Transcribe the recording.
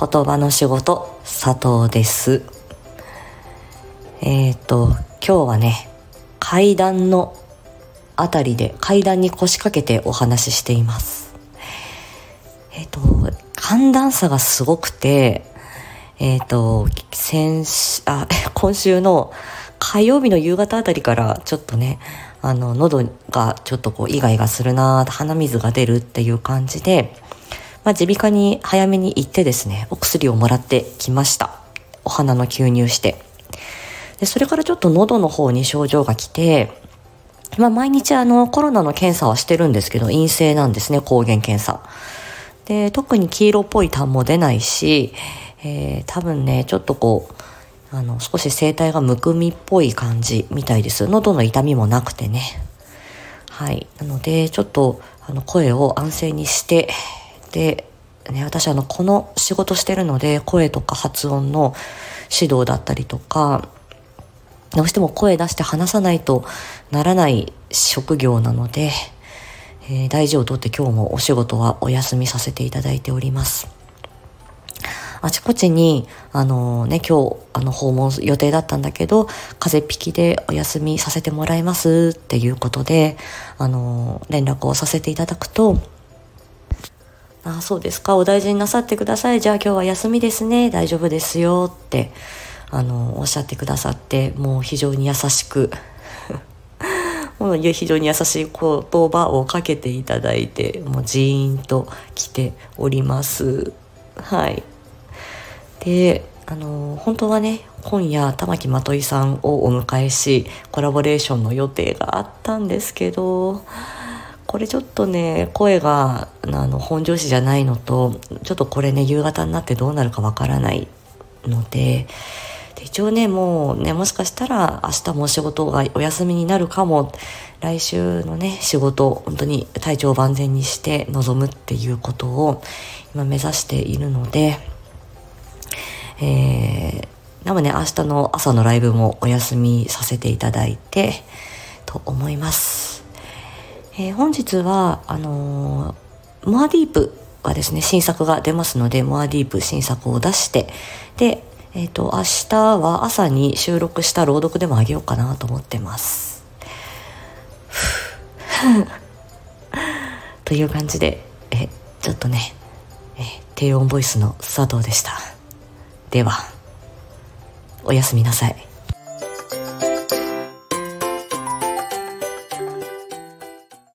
言葉の仕事佐藤です。えっ、ー、と今日はね階段のあたりで階段に腰掛けてお話ししています。えっ、ー、と寒暖差がすごくてえっ、ー、と先週あ 今週の火曜日の夕方あたりからちょっとねあの喉がちょっとこうイガイガするな鼻水が出るっていう感じでまあ、耳鼻科に早めに行ってですね、お薬をもらってきました。お花の吸入して。で、それからちょっと喉の方に症状が来て、まあ、毎日あの、コロナの検査はしてるんですけど、陰性なんですね、抗原検査。で、特に黄色っぽい痰も出ないし、えー、多分ね、ちょっとこう、あの、少し声帯がむくみっぽい感じみたいです。喉の痛みもなくてね。はい。なので、ちょっと、あの、声を安静にして、で、ね、私あの、この仕事してるので、声とか発音の指導だったりとか、どうしても声出して話さないとならない職業なので、えー、大事をとって今日もお仕事はお休みさせていただいております。あちこちに、あのね、今日、あの、訪問予定だったんだけど、風邪引きでお休みさせてもらいますっていうことで、あの連絡をさせていただくと、あそうですか、お大事になさってください。じゃあ今日は休みですね。大丈夫ですよ。って、あの、おっしゃってくださって、もう非常に優しく、もう非常に優しい言葉をかけていただいて、もうジーンと来ております。はい。で、あの、本当はね、今夜玉木まといさんをお迎えし、コラボレーションの予定があったんですけど、これちょっとね、声が、あの、本調子じゃないのと、ちょっとこれね、夕方になってどうなるかわからないので、で一応ね、もうね、もしかしたら明日も仕事がお休みになるかも、来週のね、仕事、本当に体調万全にして臨むっていうことを今目指しているので、えー、なのでね、明日の朝のライブもお休みさせていただいて、と思います。えー、本日はあのー、モアディープはですね新作が出ますのでモアディープ新作を出してでえっ、ー、と明日は朝に収録した朗読でもあげようかなと思ってます。という感じでえちょっとねえ低音ボイスの佐藤でした。ではおやすみなさい。